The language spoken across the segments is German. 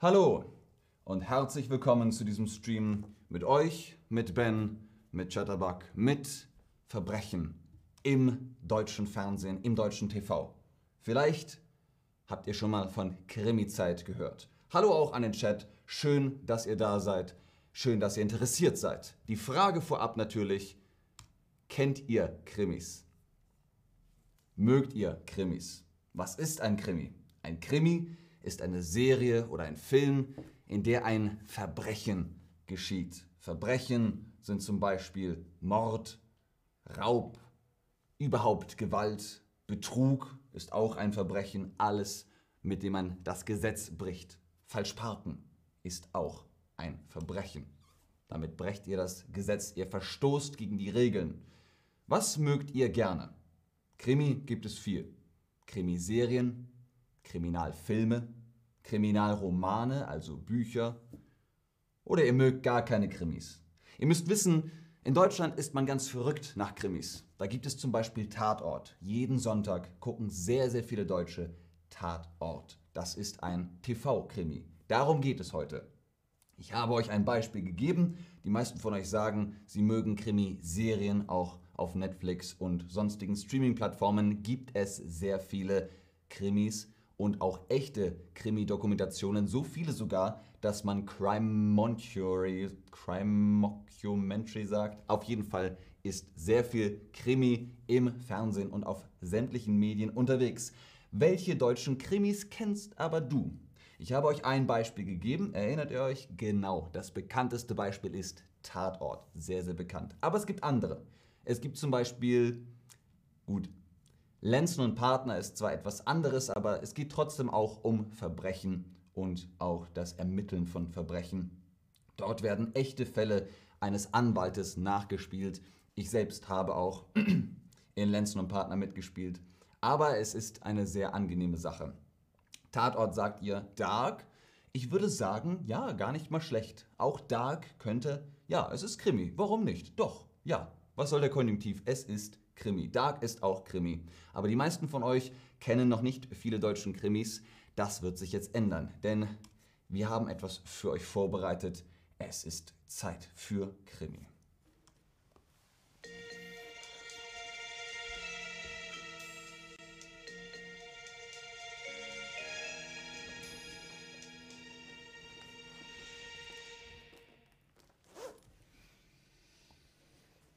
Hallo und herzlich willkommen zu diesem Stream mit euch, mit Ben, mit Chatterbug, mit Verbrechen im deutschen Fernsehen, im deutschen TV. Vielleicht habt ihr schon mal von Krimi-Zeit gehört. Hallo auch an den Chat, schön, dass ihr da seid, schön, dass ihr interessiert seid. Die Frage vorab natürlich, kennt ihr Krimis? Mögt ihr Krimis? Was ist ein Krimi? Ein Krimi eine Serie oder ein Film, in der ein Verbrechen geschieht. Verbrechen sind zum Beispiel Mord, Raub, überhaupt Gewalt, Betrug ist auch ein Verbrechen, alles, mit dem man das Gesetz bricht. Falsch parken ist auch ein Verbrechen. Damit brecht ihr das Gesetz, ihr verstoßt gegen die Regeln. Was mögt ihr gerne? Krimi gibt es viel. Krimiserien, Kriminalfilme, Kriminalromane, also Bücher. Oder ihr mögt gar keine Krimis. Ihr müsst wissen, in Deutschland ist man ganz verrückt nach Krimis. Da gibt es zum Beispiel Tatort. Jeden Sonntag gucken sehr, sehr viele Deutsche Tatort. Das ist ein TV-Krimi. Darum geht es heute. Ich habe euch ein Beispiel gegeben. Die meisten von euch sagen, sie mögen Krimiserien. Auch auf Netflix und sonstigen Streaming-Plattformen gibt es sehr viele Krimis und auch echte Krimi-Dokumentationen. So viele sogar, dass man Crime Montuary, Crime Mockumentary sagt. Auf jeden Fall ist sehr viel Krimi im Fernsehen und auf sämtlichen Medien unterwegs. Welche deutschen Krimis kennst aber du? Ich habe euch ein Beispiel gegeben. Erinnert ihr euch? Genau. Das bekannteste Beispiel ist Tatort. Sehr, sehr bekannt. Aber es gibt andere. Es gibt zum Beispiel, gut, Lenzen und Partner ist zwar etwas anderes, aber es geht trotzdem auch um Verbrechen und auch das Ermitteln von Verbrechen. Dort werden echte Fälle eines Anwaltes nachgespielt. Ich selbst habe auch in Lenzen und Partner mitgespielt. Aber es ist eine sehr angenehme Sache. Tatort sagt ihr Dark. Ich würde sagen, ja, gar nicht mal schlecht. Auch Dark könnte, ja, es ist Krimi. Warum nicht? Doch, ja. Was soll der Konjunktiv? Es ist Krimi. Dark ist auch Krimi. Aber die meisten von euch kennen noch nicht viele deutschen Krimis. Das wird sich jetzt ändern, denn wir haben etwas für euch vorbereitet. Es ist Zeit für Krimi.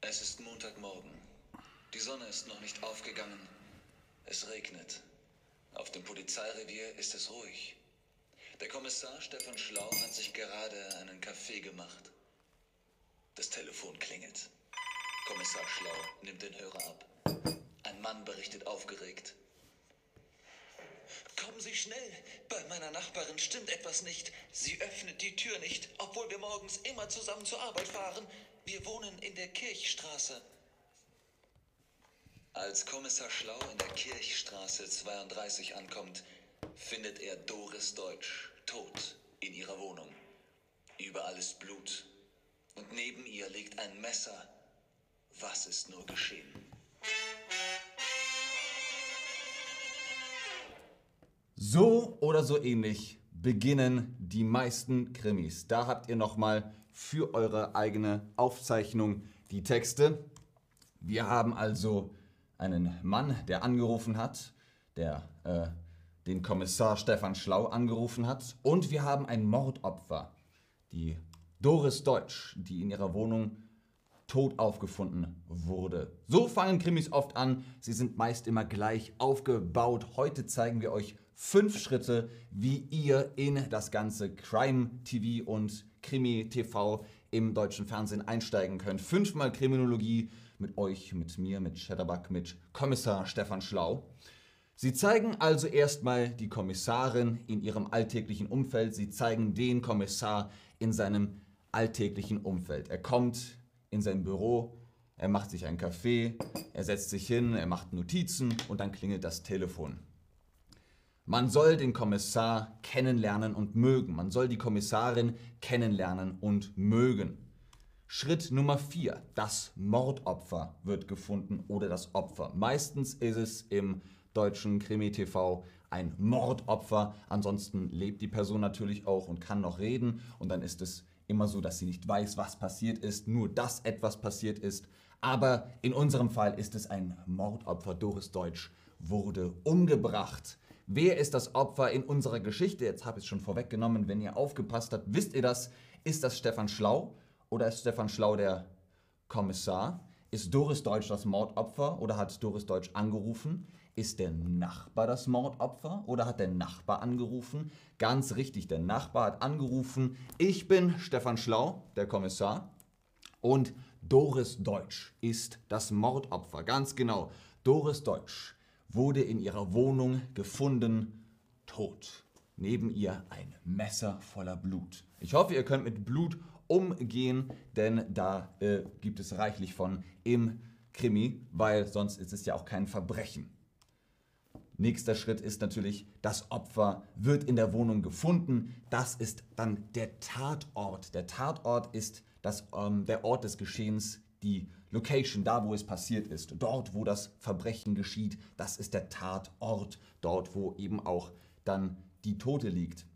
Es ist Montagmorgen. Die Sonne ist noch nicht aufgegangen. Es regnet. Auf dem Polizeirevier ist es ruhig. Der Kommissar Stefan Schlau hat sich gerade einen Kaffee gemacht. Das Telefon klingelt. Kommissar Schlau nimmt den Hörer ab. Ein Mann berichtet aufgeregt. Kommen Sie schnell! Bei meiner Nachbarin stimmt etwas nicht. Sie öffnet die Tür nicht, obwohl wir morgens immer zusammen zur Arbeit fahren. Wir wohnen in der Kirchstraße. Als Kommissar Schlau in der Kirchstraße 32 ankommt, findet er Doris Deutsch tot in ihrer Wohnung. Überall ist Blut. Und neben ihr liegt ein Messer. Was ist nur geschehen? So oder so ähnlich beginnen die meisten Krimis. Da habt ihr nochmal für eure eigene Aufzeichnung die Texte. Wir haben also einen Mann, der angerufen hat, der äh, den Kommissar Stefan Schlau angerufen hat. Und wir haben ein Mordopfer, die Doris Deutsch, die in ihrer Wohnung tot aufgefunden wurde. So fangen Krimis oft an. Sie sind meist immer gleich aufgebaut. Heute zeigen wir euch fünf Schritte, wie ihr in das ganze Crime TV und Krimi TV im deutschen Fernsehen einsteigen könnt. Fünfmal Kriminologie mit euch, mit mir, mit Shadowbug, mit Kommissar Stefan Schlau. Sie zeigen also erstmal die Kommissarin in ihrem alltäglichen Umfeld. Sie zeigen den Kommissar in seinem alltäglichen Umfeld. Er kommt in sein Büro, er macht sich einen Kaffee, er setzt sich hin, er macht Notizen und dann klingelt das Telefon. Man soll den Kommissar kennenlernen und mögen. Man soll die Kommissarin kennenlernen und mögen. Schritt Nummer 4. Das Mordopfer wird gefunden oder das Opfer. Meistens ist es im deutschen Krimi-TV ein Mordopfer. Ansonsten lebt die Person natürlich auch und kann noch reden. Und dann ist es immer so, dass sie nicht weiß, was passiert ist, nur dass etwas passiert ist. Aber in unserem Fall ist es ein Mordopfer. Doris Deutsch wurde umgebracht. Wer ist das Opfer in unserer Geschichte? Jetzt habe ich es schon vorweggenommen. Wenn ihr aufgepasst habt, wisst ihr das. Ist das Stefan Schlau oder ist Stefan Schlau der Kommissar? Ist Doris Deutsch das Mordopfer oder hat Doris Deutsch angerufen? Ist der Nachbar das Mordopfer oder hat der Nachbar angerufen? Ganz richtig, der Nachbar hat angerufen. Ich bin Stefan Schlau, der Kommissar. Und Doris Deutsch ist das Mordopfer. Ganz genau. Doris Deutsch wurde in ihrer Wohnung gefunden, tot. Neben ihr ein Messer voller Blut. Ich hoffe, ihr könnt mit Blut umgehen, denn da äh, gibt es reichlich von im Krimi, weil sonst ist es ja auch kein Verbrechen. Nächster Schritt ist natürlich, das Opfer wird in der Wohnung gefunden. Das ist dann der Tatort. Der Tatort ist das, ähm, der Ort des Geschehens, die Location, da wo es passiert ist. Dort, wo das Verbrechen geschieht, das ist der Tatort. Dort, wo eben auch dann die Tote liegt.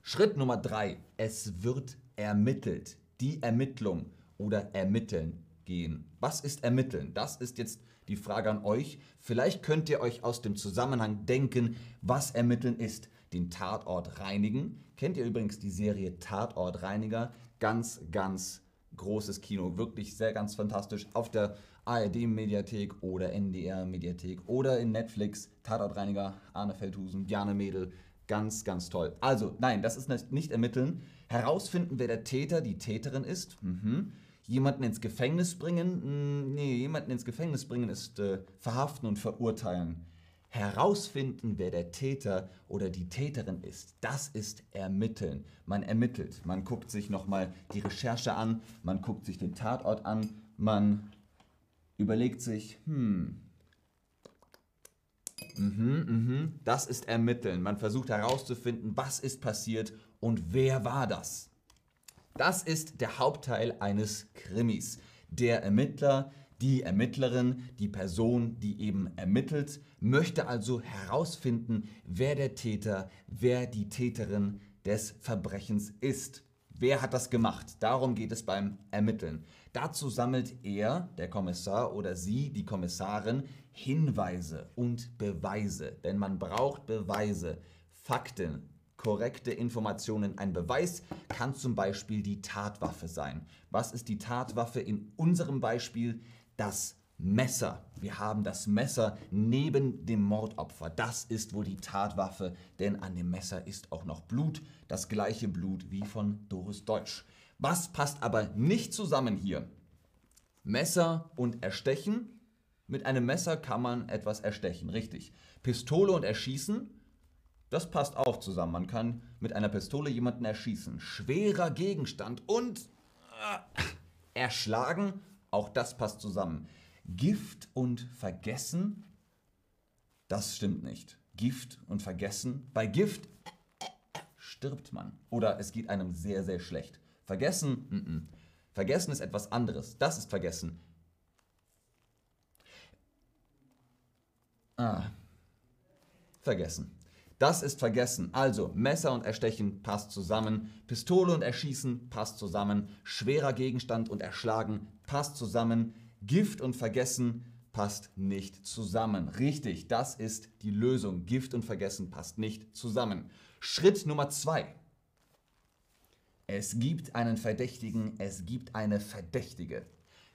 Schritt Nummer drei. Es wird ermittelt. Die Ermittlung oder ermitteln gehen. Was ist ermitteln? Das ist jetzt die Frage an euch. Vielleicht könnt ihr euch aus dem Zusammenhang denken, was ermitteln ist. Den Tatort reinigen. Kennt ihr übrigens die Serie Tatort Reiniger? Ganz, ganz großes Kino. Wirklich sehr ganz fantastisch. Auf der ARD-Mediathek oder NDR-Mediathek oder in Netflix. Tatort Reiniger, Arne Feldhusen, Bjarne Mädel. Ganz, ganz toll. Also, nein, das ist nicht ermitteln. Herausfinden, wer der Täter, die Täterin ist. Mhm. Jemanden ins Gefängnis bringen? Hm, nee, jemanden ins Gefängnis bringen ist äh, verhaften und verurteilen. Herausfinden, wer der Täter oder die Täterin ist, das ist ermitteln. Man ermittelt, man guckt sich nochmal die Recherche an, man guckt sich den Tatort an, man überlegt sich, hm, mhm, mhm, das ist ermitteln. Man versucht herauszufinden, was ist passiert und wer war das. Das ist der Hauptteil eines Krimis. Der Ermittler, die Ermittlerin, die Person, die eben ermittelt, möchte also herausfinden, wer der Täter, wer die Täterin des Verbrechens ist. Wer hat das gemacht? Darum geht es beim Ermitteln. Dazu sammelt er, der Kommissar oder sie, die Kommissarin, Hinweise und Beweise. Denn man braucht Beweise, Fakten, korrekte Informationen. Ein Beweis kann zum Beispiel die Tatwaffe sein. Was ist die Tatwaffe in unserem Beispiel? Das Messer. Wir haben das Messer neben dem Mordopfer. Das ist wohl die Tatwaffe, denn an dem Messer ist auch noch Blut, das gleiche Blut wie von Doris Deutsch. Was passt aber nicht zusammen hier? Messer und Erstechen. Mit einem Messer kann man etwas erstechen, richtig. Pistole und Erschießen das passt auch zusammen. Man kann mit einer Pistole jemanden erschießen. Schwerer Gegenstand und äh, erschlagen, auch das passt zusammen. Gift und Vergessen, das stimmt nicht. Gift und Vergessen. Bei Gift stirbt man oder es geht einem sehr, sehr schlecht. Vergessen, n -n. Vergessen ist etwas anderes. Das ist Vergessen. Ah. Vergessen. Das ist vergessen. Also Messer und Erstechen passt zusammen, Pistole und Erschießen passt zusammen, schwerer Gegenstand und Erschlagen passt zusammen, Gift und Vergessen passt nicht zusammen. Richtig, das ist die Lösung. Gift und Vergessen passt nicht zusammen. Schritt Nummer zwei. Es gibt einen Verdächtigen, es gibt eine Verdächtige.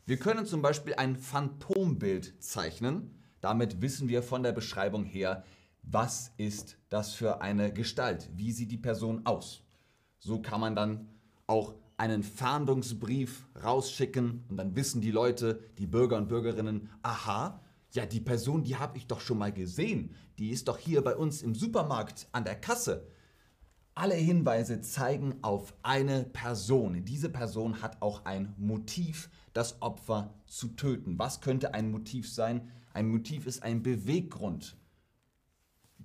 Wir können zum Beispiel ein Phantombild zeichnen. Damit wissen wir von der Beschreibung her, was ist das für eine Gestalt? Wie sieht die Person aus? So kann man dann auch einen Fahndungsbrief rausschicken und dann wissen die Leute, die Bürger und Bürgerinnen, aha, ja, die Person, die habe ich doch schon mal gesehen. Die ist doch hier bei uns im Supermarkt an der Kasse. Alle Hinweise zeigen auf eine Person. Diese Person hat auch ein Motiv, das Opfer zu töten. Was könnte ein Motiv sein? Ein Motiv ist ein Beweggrund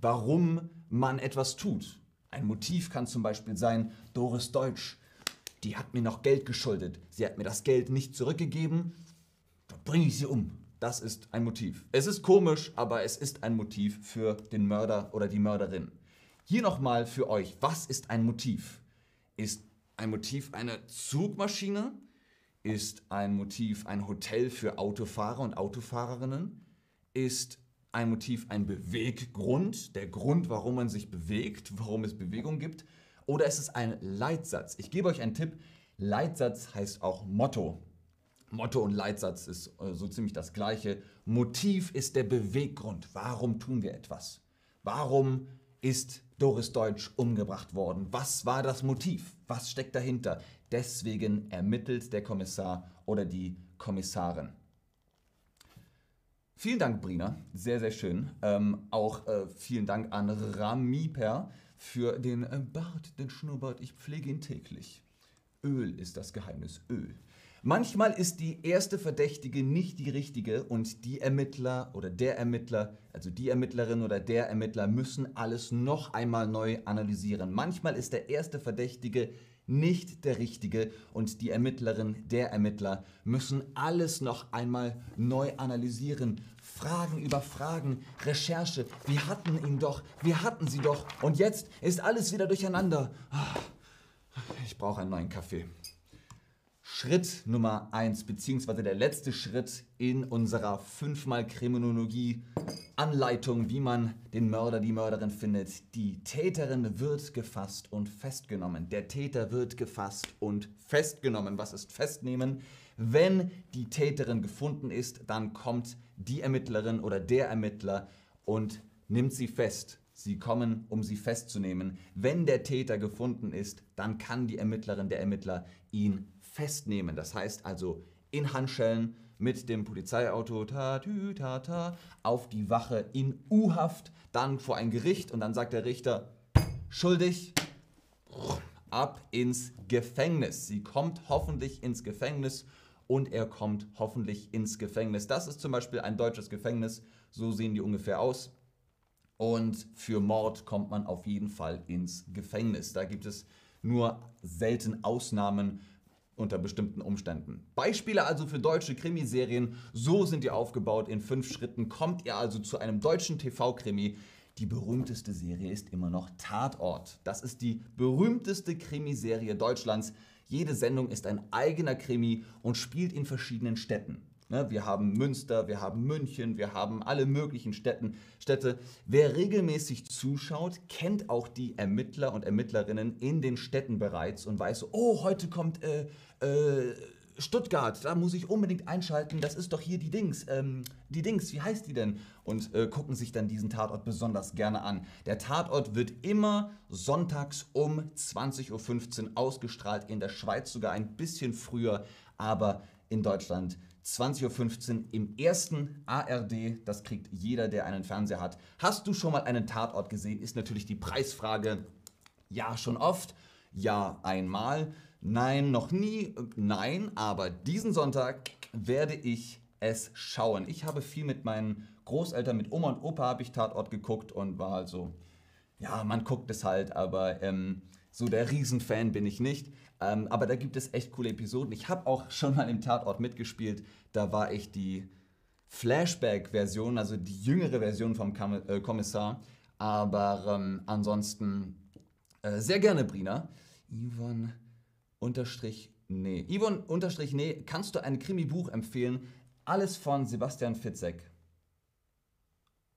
warum man etwas tut. Ein Motiv kann zum Beispiel sein, Doris Deutsch, die hat mir noch Geld geschuldet. Sie hat mir das Geld nicht zurückgegeben, dann bringe ich sie um. das ist ein Motiv. Es ist komisch, aber es ist ein Motiv für den Mörder oder die Mörderin. Hier nochmal für euch, was ist ein Motiv? Ist ein Motiv eine Zugmaschine? Ist ein Motiv ein Hotel für Autofahrer und Autofahrerinnen? Ist ein Motiv ein Beweggrund, der Grund, warum man sich bewegt, warum es Bewegung gibt? Oder ist es ein Leitsatz? Ich gebe euch einen Tipp. Leitsatz heißt auch Motto. Motto und Leitsatz ist äh, so ziemlich das gleiche. Motiv ist der Beweggrund. Warum tun wir etwas? Warum ist Doris Deutsch umgebracht worden? Was war das Motiv? Was steckt dahinter? Deswegen ermittelt der Kommissar oder die Kommissarin. Vielen Dank, Brina. Sehr, sehr schön. Ähm, auch äh, vielen Dank an Ramiper für den äh, Bart, den Schnurrbart. Ich pflege ihn täglich. Öl ist das Geheimnis. Öl. Manchmal ist die erste Verdächtige nicht die richtige und die Ermittler oder der Ermittler, also die Ermittlerin oder der Ermittler müssen alles noch einmal neu analysieren. Manchmal ist der erste Verdächtige nicht der richtige und die Ermittlerin, der Ermittler müssen alles noch einmal neu analysieren. Fragen über Fragen, Recherche. Wir hatten ihn doch, wir hatten sie doch und jetzt ist alles wieder durcheinander. Ich brauche einen neuen Kaffee. Schritt Nummer 1, beziehungsweise der letzte Schritt in unserer fünfmal Kriminologie Anleitung, wie man den Mörder, die Mörderin findet. Die Täterin wird gefasst und festgenommen. Der Täter wird gefasst und festgenommen. Was ist festnehmen? Wenn die Täterin gefunden ist, dann kommt die Ermittlerin oder der Ermittler und nimmt sie fest. Sie kommen, um sie festzunehmen. Wenn der Täter gefunden ist, dann kann die Ermittlerin, der Ermittler ihn festnehmen. Das heißt also in Handschellen mit dem Polizeiauto ta, tü, ta, ta, auf die Wache in U-Haft, dann vor ein Gericht und dann sagt der Richter, schuldig, ab ins Gefängnis. Sie kommt hoffentlich ins Gefängnis und er kommt hoffentlich ins Gefängnis. Das ist zum Beispiel ein deutsches Gefängnis, so sehen die ungefähr aus. Und für Mord kommt man auf jeden Fall ins Gefängnis. Da gibt es nur selten Ausnahmen, unter bestimmten Umständen. Beispiele also für deutsche Krimiserien, so sind die aufgebaut. In fünf Schritten kommt ihr also zu einem deutschen TV-Krimi. Die berühmteste Serie ist immer noch Tatort. Das ist die berühmteste Krimiserie Deutschlands. Jede Sendung ist ein eigener Krimi und spielt in verschiedenen Städten. Ne, wir haben Münster, wir haben München, wir haben alle möglichen Städten, Städte. Wer regelmäßig zuschaut, kennt auch die Ermittler und Ermittlerinnen in den Städten bereits und weiß, oh, heute kommt äh, äh, Stuttgart, da muss ich unbedingt einschalten, das ist doch hier die Dings, ähm, die Dings, wie heißt die denn? Und äh, gucken sich dann diesen Tatort besonders gerne an. Der Tatort wird immer sonntags um 20.15 Uhr ausgestrahlt, in der Schweiz sogar ein bisschen früher, aber in Deutschland 20.15 Uhr im ersten ARD. Das kriegt jeder, der einen Fernseher hat. Hast du schon mal einen Tatort gesehen? Ist natürlich die Preisfrage. Ja, schon oft. Ja, einmal. Nein, noch nie. Nein, aber diesen Sonntag werde ich es schauen. Ich habe viel mit meinen Großeltern, mit Oma und Opa habe ich Tatort geguckt und war also, ja, man guckt es halt, aber ähm, so der Riesenfan bin ich nicht. Ähm, aber da gibt es echt coole Episoden. Ich habe auch schon mal im Tatort mitgespielt. Da war ich die Flashback-Version, also die jüngere Version vom äh, Kommissar. Aber ähm, ansonsten äh, sehr gerne, Brina. Yvonne unterstrich nee. Yvonne unterstrich nee, kannst du ein Krimi-Buch empfehlen? Alles von Sebastian Fitzek.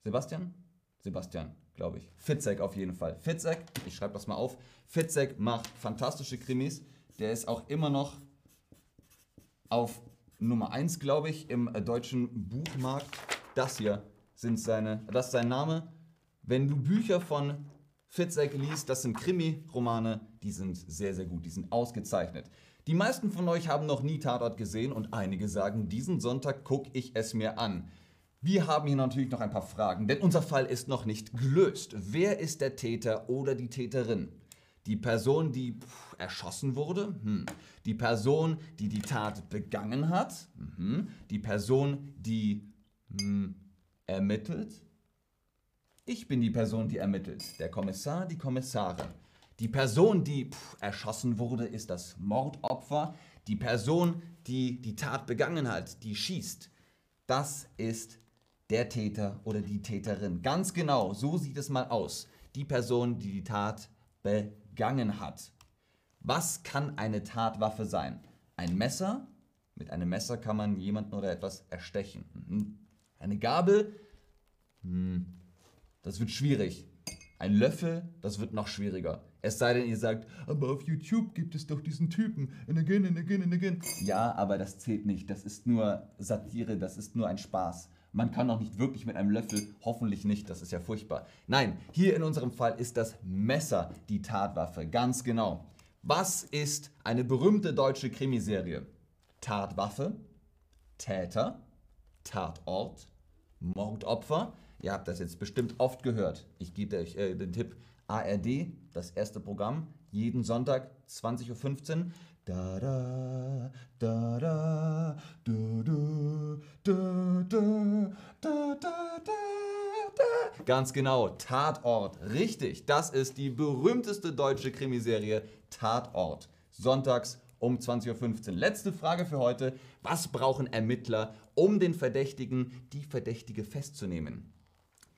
Sebastian? Sebastian, glaube ich. Fitzek auf jeden Fall. Fitzek, ich schreibe das mal auf. Fitzek macht fantastische Krimis. Der ist auch immer noch auf Nummer 1, glaube ich, im äh, deutschen Buchmarkt. Das hier sind seine, das ist sein Name. Wenn du Bücher von Fitzek liest, das sind Krimi-Romane, die sind sehr, sehr gut, die sind ausgezeichnet. Die meisten von euch haben noch nie Tatort gesehen und einige sagen, diesen Sonntag gucke ich es mir an. Wir haben hier natürlich noch ein paar Fragen, denn unser Fall ist noch nicht gelöst. Wer ist der Täter oder die Täterin? Die Person, die pff, erschossen wurde? Hm. Die Person, die die Tat begangen hat? Mhm. Die Person, die hm, ermittelt? Ich bin die Person, die ermittelt. Der Kommissar, die Kommissarin. Die Person, die pff, erschossen wurde, ist das Mordopfer. Die Person, die die Tat begangen hat, die schießt. das ist der Täter oder die Täterin. Ganz genau, so sieht es mal aus. Die Person, die die Tat begangen hat. Was kann eine Tatwaffe sein? Ein Messer? Mit einem Messer kann man jemanden oder etwas erstechen. Mhm. Eine Gabel? Hm, das wird schwierig. Ein Löffel? Das wird noch schwieriger. Es sei denn, ihr sagt, aber auf YouTube gibt es doch diesen Typen. And again, and again, and again. Ja, aber das zählt nicht. Das ist nur Satire, das ist nur ein Spaß. Man kann doch nicht wirklich mit einem Löffel, hoffentlich nicht, das ist ja furchtbar. Nein, hier in unserem Fall ist das Messer die Tatwaffe, ganz genau. Was ist eine berühmte deutsche Krimiserie? Tatwaffe, Täter, Tatort, Mordopfer. Ihr habt das jetzt bestimmt oft gehört. Ich gebe euch äh, den Tipp ARD, das erste Programm, jeden Sonntag 20.15 Uhr. Da da da da du du du du da da da. Ganz genau, Tatort. Richtig, das ist die berühmteste deutsche Krimiserie Tatort. Sonntags um 20.15 Uhr. Letzte Frage für heute. Was brauchen Ermittler, um den Verdächtigen, die Verdächtige festzunehmen?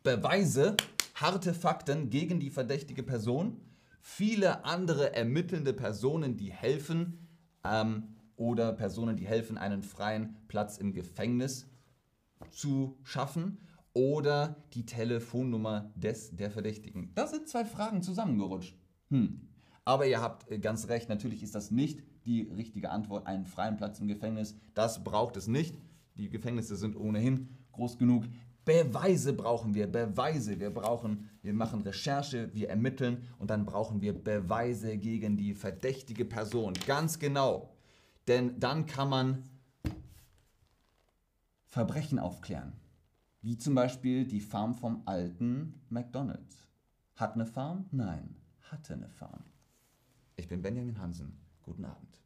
Beweise, harte Fakten gegen die verdächtige Person viele andere ermittelnde Personen, die helfen ähm, oder Personen, die helfen, einen freien Platz im Gefängnis zu schaffen oder die Telefonnummer des der Verdächtigen. Das sind zwei Fragen zusammengerutscht. Hm. Aber ihr habt äh, ganz recht, natürlich ist das nicht die richtige Antwort, einen freien Platz im Gefängnis. Das braucht es nicht. Die Gefängnisse sind ohnehin groß genug. Beweise brauchen wir, Beweise. Wir brauchen, wir machen Recherche, wir ermitteln und dann brauchen wir Beweise gegen die verdächtige Person. Ganz genau. Denn dann kann man Verbrechen aufklären. Wie zum Beispiel die Farm vom alten McDonald's. Hat eine Farm? Nein, hatte eine Farm. Ich bin Benjamin Hansen. Guten Abend.